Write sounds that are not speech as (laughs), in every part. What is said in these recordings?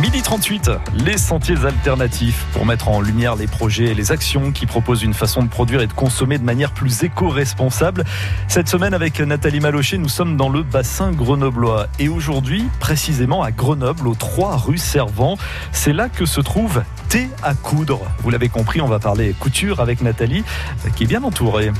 Midi 38, les sentiers alternatifs pour mettre en lumière les projets et les actions qui proposent une façon de produire et de consommer de manière plus éco-responsable. Cette semaine avec Nathalie Malocher, nous sommes dans le bassin grenoblois et aujourd'hui précisément à Grenoble, aux 3 rue Servant. C'est là que se trouve Thé à coudre. Vous l'avez compris, on va parler couture avec Nathalie qui est bien entourée.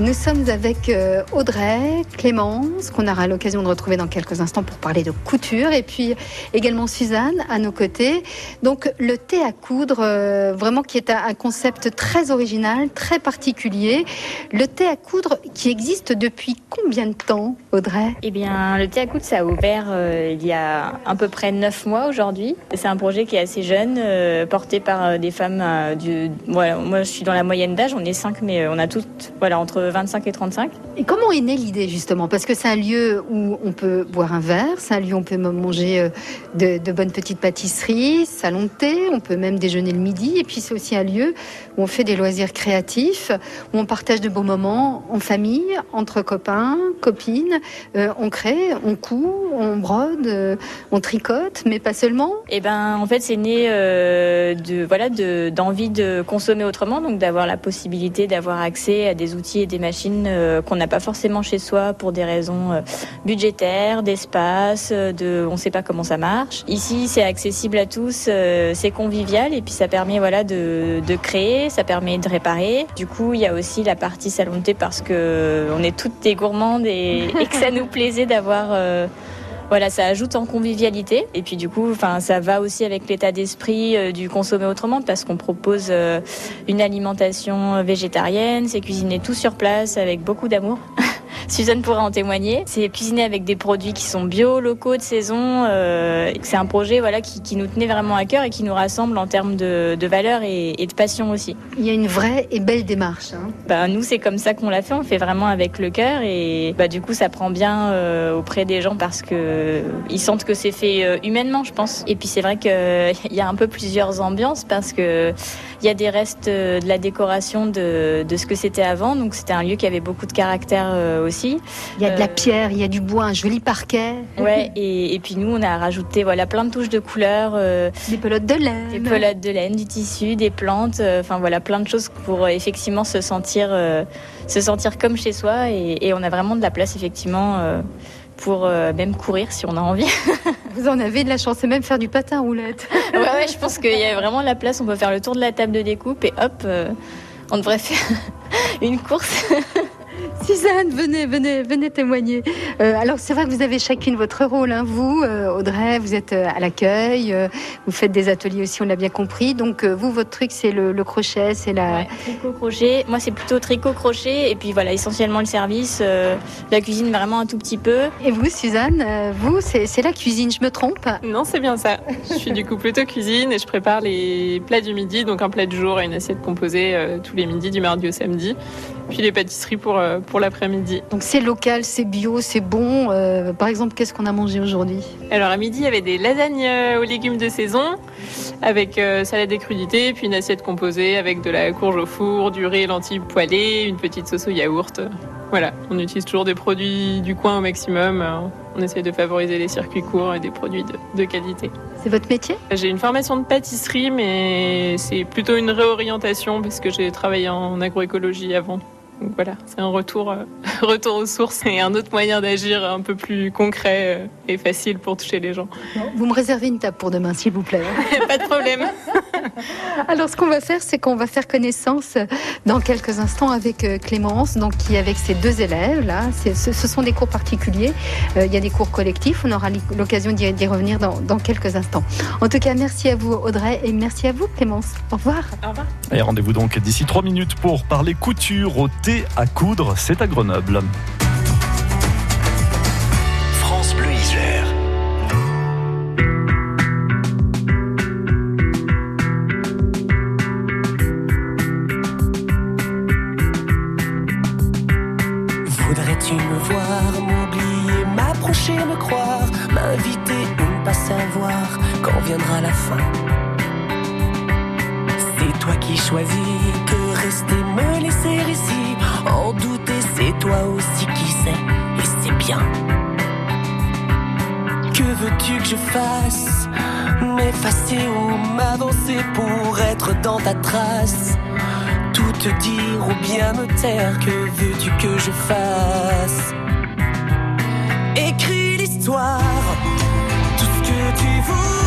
Nous sommes avec euh, Audrey, Clémence, qu'on aura l'occasion de retrouver dans quelques instants pour parler de couture, et puis également Suzanne à nos côtés. Donc le thé à coudre, euh, vraiment qui est un concept très original, très particulier. Le thé à coudre qui existe depuis combien de temps, Audrey? Eh bien, le thé à coudre, ça a ouvert euh, il y a à peu près neuf mois aujourd'hui. C'est un projet qui est assez jeune, porté par des femmes du... Moi, je suis dans la moyenne d'âge, on est cinq, mais on a toutes, voilà, entre 25 et 35. Et comment est née l'idée justement? Parce que c'est un lieu où on peut boire un verre, c'est un lieu où on peut manger euh, de, bonnes petites pâtisseries, salon de thé, on peut même déjeuner le midi. Et puis c'est aussi un lieu où on fait des loisirs créatifs, où on partage de beaux moments en famille, entre copains, copines. Euh, on crée, on coud, on brode, euh, on tricote, mais pas seulement. Et eh ben en fait c'est né de voilà d'envie de, consommer autrement, donc d'avoir la possibilité d'avoir accès à des outils et des machines euh, qu'on n'a pas forcément chez soi pour des raisons euh, budgétaires, d'espace, euh, de on ne sait pas comment ça marche. Ici, c'est accessible à tous, c'est convivial et puis ça permet voilà de, de, créer, ça permet de réparer. Du coup, il y a aussi la partie salon de thé parce que on est toutes des gourmandes et, et que ça (laughs) nous plaisait d'avoir voilà, ça ajoute en convivialité. Et puis du coup, enfin, ça va aussi avec l'état d'esprit euh, du consommer autrement parce qu'on propose euh, une alimentation végétarienne, c'est cuisiner tout sur place avec beaucoup d'amour. (laughs) Suzanne pourra en témoigner. C'est cuisiner avec des produits qui sont bio, locaux, de saison. Euh, c'est un projet voilà, qui, nous tenait vraiment à cœur et qui nous rassemble en termes de, de valeur et, de passion aussi. Il y a une vraie et belle démarche. Hein. Bah, nous, c'est comme ça qu'on l'a fait. On fait vraiment avec le cœur et bah, du coup, ça prend bien euh, auprès des gens parce que ils sentent que c'est fait euh, humainement, je pense. Et puis, c'est vrai qu'il (laughs) y a un peu plusieurs ambiances parce que il y a des restes de la décoration de, de ce que c'était avant. Donc, c'était un lieu qui avait beaucoup de caractère aussi il y a de la euh, pierre, il y a du bois, un joli parquet. Ouais, et, puis nous, on a rajouté voilà plein de touches de couleurs. Euh, des pelotes de laine. Des pelotes de laine, du tissu, des plantes, euh, enfin voilà, plein de choses pour effectivement se sentir, se sentir comme chez soi. Et, on a vraiment de la place, effectivement pour même courir si on a envie. (laughs) Vous en avez de la chance, et même faire du patin roulette. ouais, ouais, je pense qu'il y a vraiment de la place. On peut faire le tour de la table de découpe et hop, on devrait faire (laughs) une course. (laughs) Suzanne, venez, venez, venez témoigner. Euh, alors c'est vrai que vous avez chacune votre rôle. Hein. Vous, euh, Audrey, vous êtes euh, à l'accueil, vous faites des ateliers aussi, on l'a bien compris. Donc vous, votre truc, c'est le, crochet, c'est la tricot crochet. Moi, c'est plutôt tricot crochet et puis voilà, essentiellement le service, la cuisine vraiment un tout petit peu. Et vous, Suzanne, vous, c'est la cuisine. Je me trompe? Non, c'est bien ça. Je suis du coup plutôt cuisine et je prépare les plats du midi, donc un plat du jour et une assiette composée tous les midis du mardi au samedi puis les pâtisseries pour, euh, pour l'après-midi. Donc c'est local, c'est bio, c'est bon. Euh, par exemple, qu'est-ce qu'on a mangé aujourd'hui? Alors à midi, il y avait des lasagnes euh, aux légumes de saison avec salade et crudité, puis une assiette composée avec de la courge au four, du riz, lentilles poêlées, une petite sauce au yaourt. Voilà, on utilise toujours des produits du coin au maximum. On essaie de favoriser les circuits courts et des produits de, qualité. C'est votre métier? J'ai une formation de pâtisserie, mais c'est plutôt une réorientation parce que j'ai travaillé en agroécologie avant. Donc voilà, c'est un retour, euh, (laughs) retour aux sources et un autre moyen d'agir un peu plus concret euh, et facile pour toucher les gens. Vous me réservez une table pour demain, s'il vous plaît. (laughs) Pas de problème. (laughs) (laughs) Alors, ce qu'on va faire, c'est qu'on va faire connaissance dans quelques instants avec euh, Clémence, donc qui avec ses deux élèves là. Ce, ce, sont des cours particuliers. il y a des cours collectifs. On aura l'occasion d'y revenir dans, dans, quelques instants. En tout cas, merci à vous Audrey et merci à vous Clémence. Au revoir. Au revoir. Et rendez-vous donc d'ici trois minutes pour parler couture au à coudre, c'est à Grenoble. Voudrais-tu me voir, m'oublier, m'approcher, me croire, m'inviter ou ne pas savoir quand viendra la fin? C'est toi qui choisis que rester, me laisser ici en douter, c'est toi aussi qui sais, et c'est bien. Que veux-tu que je fasse? M'effacer ou m'avancer pour être dans ta trace? Te dire ou bien me taire, que veux-tu que je fasse? Écris l'histoire, tout ce que tu voudras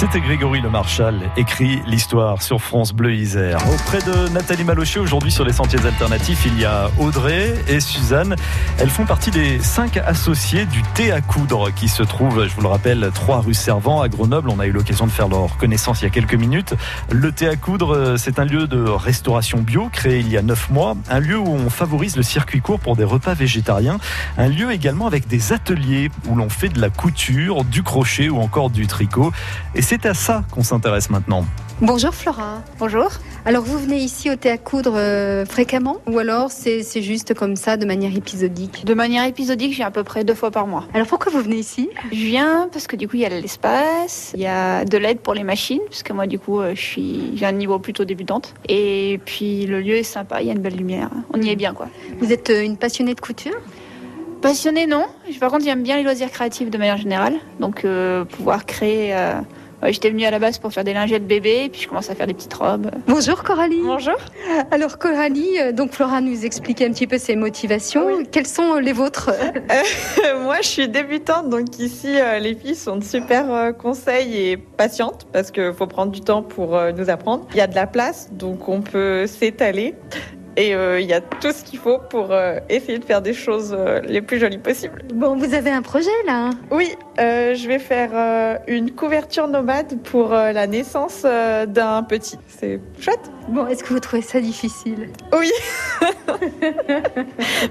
C'était Grégory Le Marchal, écrit l'histoire sur France Bleu Isère. Auprès de Nathalie Malochet, aujourd'hui sur les sentiers alternatifs, il y a Audrey et Suzanne. Elles font partie des cinq associés du thé à coudre qui se trouve, je vous le rappelle, 3 rue Servant à Grenoble. On a eu l'occasion de faire leur connaissance il y a quelques minutes. Le thé à coudre, c'est un lieu de restauration bio créé il y a 9 mois. Un lieu où on favorise le circuit court pour des repas végétariens. Un lieu également avec des ateliers où l'on fait de la couture, du crochet ou encore du tricot. C'est à ça qu'on s'intéresse maintenant. Bonjour Flora. Bonjour. Alors vous venez ici au thé à coudre euh, fréquemment ou alors c'est juste comme ça de manière épisodique? De manière épisodique, viens à peu près deux fois par mois. Alors pourquoi vous venez ici? Je viens parce que du coup, il y a de l'espace, il y a de l'aide pour les machines, parce que moi, du coup, euh, je suis, j'ai un niveau plutôt débutante. Et puis, le lieu est sympa, il y a une belle lumière. On y est bien, quoi. Vous êtes euh, une passionnée de couture? Passionné, non. Par contre, j'aime bien les loisirs créatifs de manière générale. Donc, euh, pouvoir créer. euh, J'étais venue à la base pour faire des lingettes bébés, puis je commence à faire des petites robes. Bonjour Coralie. Bonjour. Alors Coralie, euh, donc Flora nous expliquait un petit peu ses motivations. Quelles sont euh, les vôtres? (laughs) Moi, je suis débutante, donc ici, euh, les filles sont de super euh, conseils et patientes parce qu'il faut prendre du temps pour euh, nous apprendre. Il y a de la place, donc on peut s'étaler. Et euh, il y a tout ce qu'il faut pour euh, essayer de faire des choses euh, les plus jolies possibles. Bon, vous avez un projet là hein? Oui, euh, je vais faire euh, une couverture nomade pour euh, la naissance euh, d'un petit. C'est chouette. Bon, est-ce que vous trouvez ça difficile? Oui. (laughs)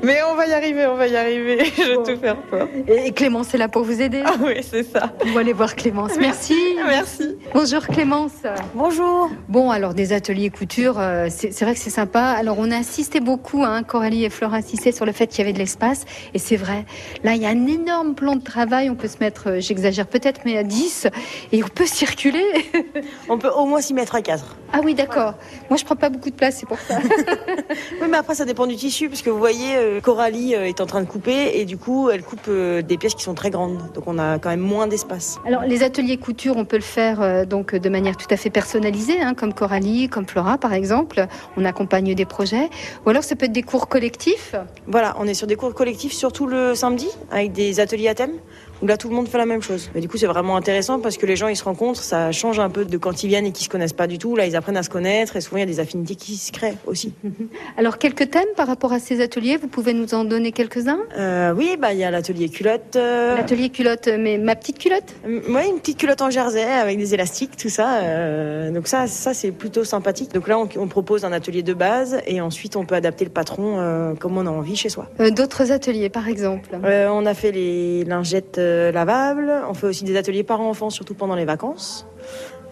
Mais on va y arriver, on va y arriver. (laughs) Je vais Bon. tout faire pour. Et Clémence est là pour vous aider? Ah oui, c'est ça. On va aller voir Clémence. Merci. (laughs) Merci. Bonjour Clémence. Bonjour. Bon, alors des ateliers couture, c'est c'est vrai que c'est sympa. Alors on a insisté beaucoup, hein, Coralie et Flora insistaient sur le fait qu'il y avait de l'espace. Et c'est vrai, là il y a un énorme plan de travail. On peut se mettre, euh, j'exagère peut-être, mais à 10. Et on peut circuler. (laughs) On peut au moins s'y mettre à quatre. Ah oui, d'accord. Moi, je prends pas beaucoup de place, c'est pour ça. (laughs) Oui, mais après, ça dépend du tissu, parce que vous voyez, euh, Coralie euh, est en train de couper, et du coup, elle coupe euh, des pièces qui sont très grandes. Donc, on a quand même moins d'espace. Alors, les ateliers couture, on peut le faire donc de manière tout à fait personnalisée, hein, comme Coralie, comme Flora, par exemple. On accompagne des projets. Ou alors, ça peut être des cours collectifs. Voilà, on est sur des cours collectifs, surtout le samedi, avec des ateliers à thème, où là, tout le monde fait la même chose. Mais du coup, c'est vraiment intéressant, parce que les gens, ils se rencontrent, ça change un peu de quand ils viennent et qu'ils se connaissent pas du tout. Là, ils apprennent à se connaître, et souvent, il y a des affinités qui se créent aussi. (laughs) Alors, quelques thèmes par rapport à ces ateliers, vous pouvez nous en donner quelques-uns? Euh, oui, bah, il y a l'atelier culotte. euh, L'atelier culotte, mais ma petite culotte? Oui, une petite culotte en jersey avec des élastiques, tout ça. euh, donc ça, ça c'est plutôt sympathique. Donc là, on, on propose un atelier de base et ensuite on peut adapter le patron comme on a envie chez soi. D'autres ateliers, par exemple? On a fait les lingettes lavables. On fait aussi des ateliers parents-enfants, surtout pendant les vacances.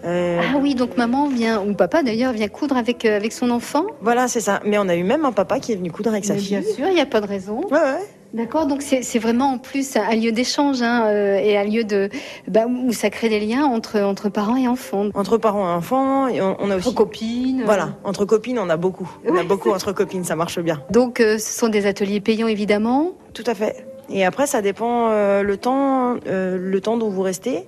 Euh, Ah oui, donc maman vient, ou papa d'ailleurs, vient coudre avec, euh, avec son enfant Voilà, c'est ça. Mais on a eu même un papa qui est venu coudre avec sa fille. Bien sûr, il n'y a pas de raison. Ouais, ouais. D'accord, donc c'est vraiment en plus un lieu d'échange hein, euh, et un lieu de bah, où ça crée des liens entre entre parents et enfants, Entre parents et enfants, et on, on a entre aussi. copines. Voilà, entre copines, on a beaucoup. On a beaucoup entre copines, ça marche bien. Donc euh, ce sont des ateliers payants évidemment. Tout à fait. Et après, ça dépend euh, le temps, euh, le temps dont vous restez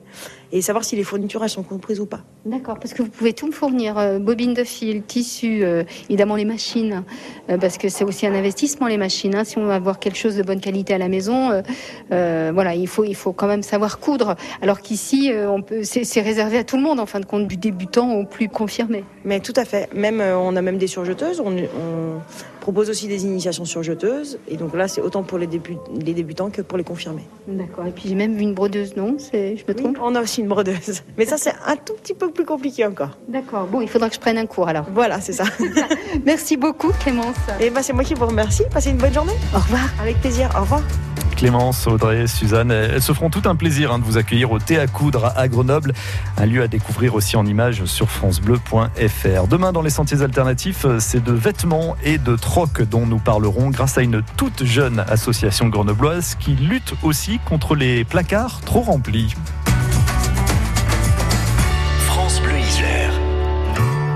et savoir si les fournitures elles sont comprises ou pas. D'accord, parce que vous pouvez tout me fournir, euh, bobines de fil, tissus, euh, évidemment les machines, euh, parce que c'est aussi un investissement les machines. hein. si on veut avoir quelque chose de bonne qualité à la maison, voilà, il faut il faut quand même savoir coudre. Alors qu'ici, on peut, c'est réservé à tout le monde en fin de compte, du débutant au plus confirmé. Mais tout à fait. Même on a même des surjeteuses. On, on propose aussi des initiations surjeteuses. Et donc là, c'est autant pour les, débu- les débutants que pour les confirmés. D'accord. Et puis j'ai même vu une brodeuse, non? C'est, je me Oui, trompe? on a aussi une brodeuse. (laughs) Mais ça, c'est un tout petit peu plus compliqué encore. D'accord. Bon, il faudra que je prenne un cours alors. Voilà, c'est ça. (laughs) Merci beaucoup, Clémence. Et ben, c'est moi qui vous remercie. Passez une bonne journée. Au revoir. Avec plaisir. Au revoir. Clémence, Audrey, Suzanne, elles se feront tout un plaisir hein, de vous accueillir au Thé à Coudre à Grenoble, un lieu à découvrir aussi en images sur francebleu.fr. Demain, dans les sentiers alternatifs, c'est de vêtements et de troc dont nous parlerons grâce à une toute jeune association grenobloise qui lutte aussi contre les placards trop remplis.